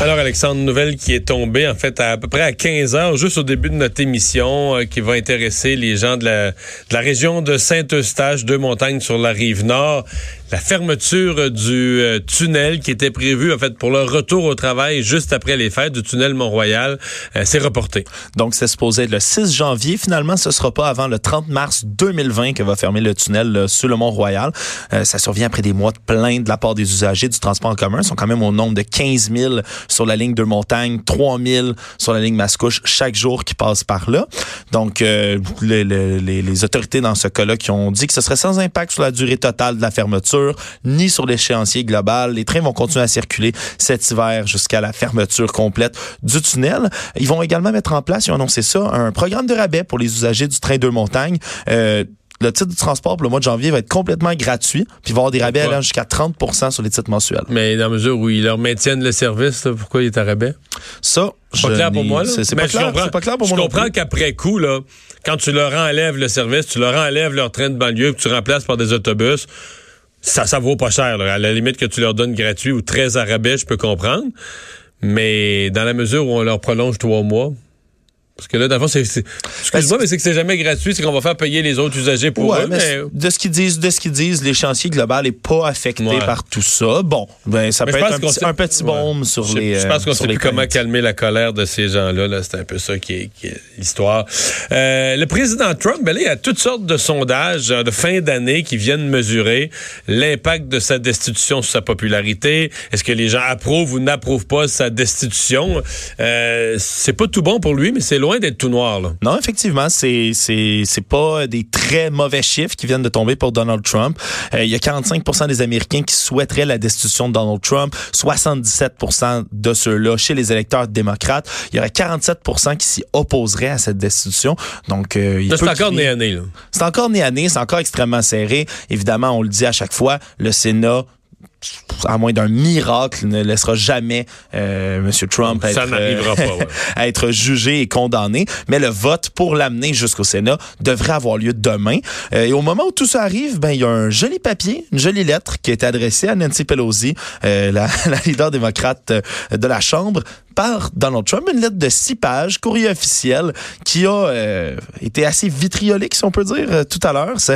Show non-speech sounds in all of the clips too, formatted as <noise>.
Alors, Alexandre, nouvelle qui est tombée, en fait, à, peu près à 15 heures, juste au début de notre émission, euh, qui va intéresser les gens de la, de la région de Saint-Eustache, deux montagnes sur la rive nord la fermeture du euh, tunnel qui était prévu en fait pour le retour au travail juste après les fêtes du tunnel Mont-Royal euh, s'est reporté. Donc c'est supposé le 6 janvier. Finalement, ce sera pas avant le 30 mars 2020 que va fermer le tunnel sur le Mont-Royal. Euh, ça survient après des mois de plaintes de la part des usagers du transport en commun. Ils sont quand même au nombre de 15 000 sur la ligne de montagne, 3 000 sur la ligne Mascouche chaque jour qui passe par là. Donc les, les, les autorités dans ce cas-là qui ont dit que ce serait sans impact sur la durée totale de la fermeture ni sur l'échéancier global. Les trains vont continuer à circuler cet hiver jusqu'à la fermeture complète du tunnel. Ils vont également mettre en place, ils ont annoncé ça, un programme de rabais pour les usagers du train de montagne. Euh, le titre de transport pour le mois de janvier va être complètement gratuit, puis il va y avoir des rabais allant jusqu'à 30% sur les titres mensuels. Mais dans la mesure où ils leur maintiennent le service, pourquoi il est à rabais? Ça, c'est pas clair pour moi. C'est pas, clair, pas clair pour moi. Je comprends qu'après coup, là, quand tu leur enlèves le service, tu leur enlèves leur train de banlieue, que tu remplaces par des autobus, ça, ça vaut pas cher. À la limite que tu leur donnes gratuit ou très à rabais, je peux comprendre. Mais dans la mesure où on leur prolonge trois mois, parce que là, d'abord, c'est. Excuse-moi, mais c'est que c'est jamais gratuit, c'est qu'on va faire payer les autres usagers pour eux. Mais... De ce qu'ils disent, de ce qu'ils disent, l'échéancier global n'est pas affecté par tout ça. Bon, ben ça peut être un petit, un petit, baume sur les. Je pense qu'on euh, sait plus comment calmer la colère de ces gens-là. -là, c'est un peu ça qui est, l'histoire. Euh, le président Trump, ben là, il y a toutes sortes de sondages euh, de fin d'année qui viennent mesurer l'impact de sa destitution sur sa popularité. Est-ce que les gens approuvent ou n'approuvent pas sa destitution? Euh, c'est pas tout bon pour lui, mais c'est loin d'être tout noir. Là. Non, effectivement, c'est c'est c'est pas des très mauvais chiffres qui viennent de tomber pour Donald Trump. Euh, il y a 45% des Américains qui souhaiteraient la destitution de Donald Trump, 77% de ceux-là chez les électeurs démocrates. Il y aurait 47% qui s'y opposeraient à cette destitution. Donc, euh, c'est encore né à né. C'est encore né à né, c'est encore extrêmement serré. Évidemment, on le dit à chaque fois, le Sénat à moins d'un miracle, ne laissera jamais euh, M. Trump être, euh, pas, <laughs> être jugé et condamné. Mais le vote pour l'amener jusqu'au Sénat devrait avoir lieu demain. Euh, et au moment où tout ça arrive, ben il y a un joli papier, une jolie lettre qui été adressée à Nancy Pelosi, euh, la, <laughs> la, leader démocrate de la Chambre, par Donald Trump, une lettre de six pages, courrier officiel, qui a euh, été assez vitriolique, si on peut dire, euh, tout à l'heure. <laughs> Ça,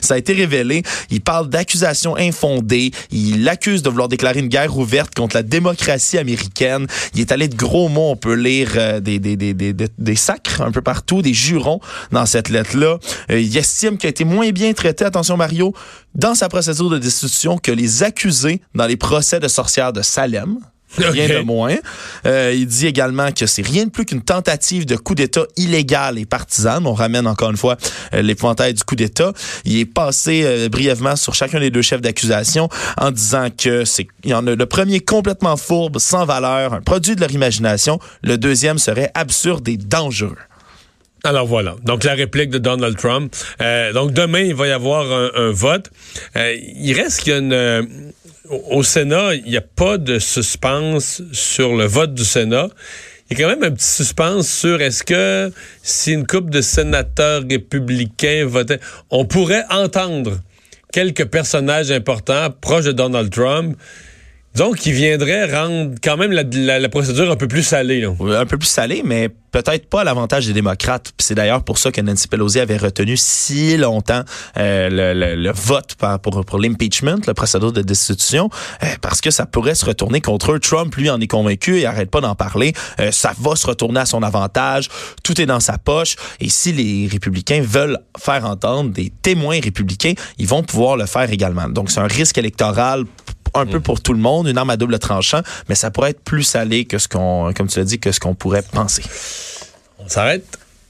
ça, a été révélé. Il parle d'accusations infondées. Il accuse de vouloir déclarer une guerre ouverte contre la démocratie américaine. Il est allé de gros mots. On peut lire euh, des, des, des, des, des sacres un peu partout, des jurons dans cette lettre-là. il estime qu'il a été moins bien traité, attention Mario, dans sa procédure de destitution que les accusés dans les procès de sorcières de Salem. Rien de moins. Euh, il dit également que c'est rien de plus qu'une tentative de coup d'État illégal et partisan. On ramène encore une fois euh, l'épouvantail du coup d'État. Il est passé euh, brièvement sur chacun des deux chefs d'accusation en disant que c'est il y en a le premier complètement fourbe, sans valeur, un produit de leur imagination. Le deuxième serait absurde et dangereux. Alors voilà, donc la réplique de Donald Trump. Euh, donc demain, il va y avoir un, un vote. Euh, il reste qu'il y a une au Sénat, il n'y a pas de suspense sur le vote du Sénat. Il y a quand même un petit suspense sur est-ce que si une couple de sénateurs républicains votaient, on pourrait entendre quelques personnages importants proches de Donald Trump donc, qui viendrait rendre quand même la, procédure un peu plus salée. Un peu plus salée, mais peut-être pas à l'avantage des démocrates. C'est d'ailleurs pour ça que Nancy Pelosi avait retenu si longtemps euh, le, vote pour, pour l'impeachment, le procédure de destitution, euh, parce que ça pourrait se retourner contre eux. Trump, lui, en est convaincu et arrête pas d'en parler. Euh, ça va se retourner à son avantage. Tout est dans sa poche. Et si les républicains veulent faire entendre des témoins républicains, ils vont pouvoir le faire également. Donc, c'est un risque électoral un peu mm. pour tout le monde, une arme à double tranchant, mais ça pourrait être plus salé que ce qu'on, comme tu l'as dit, que ce qu'on pourrait penser. On s'arrête.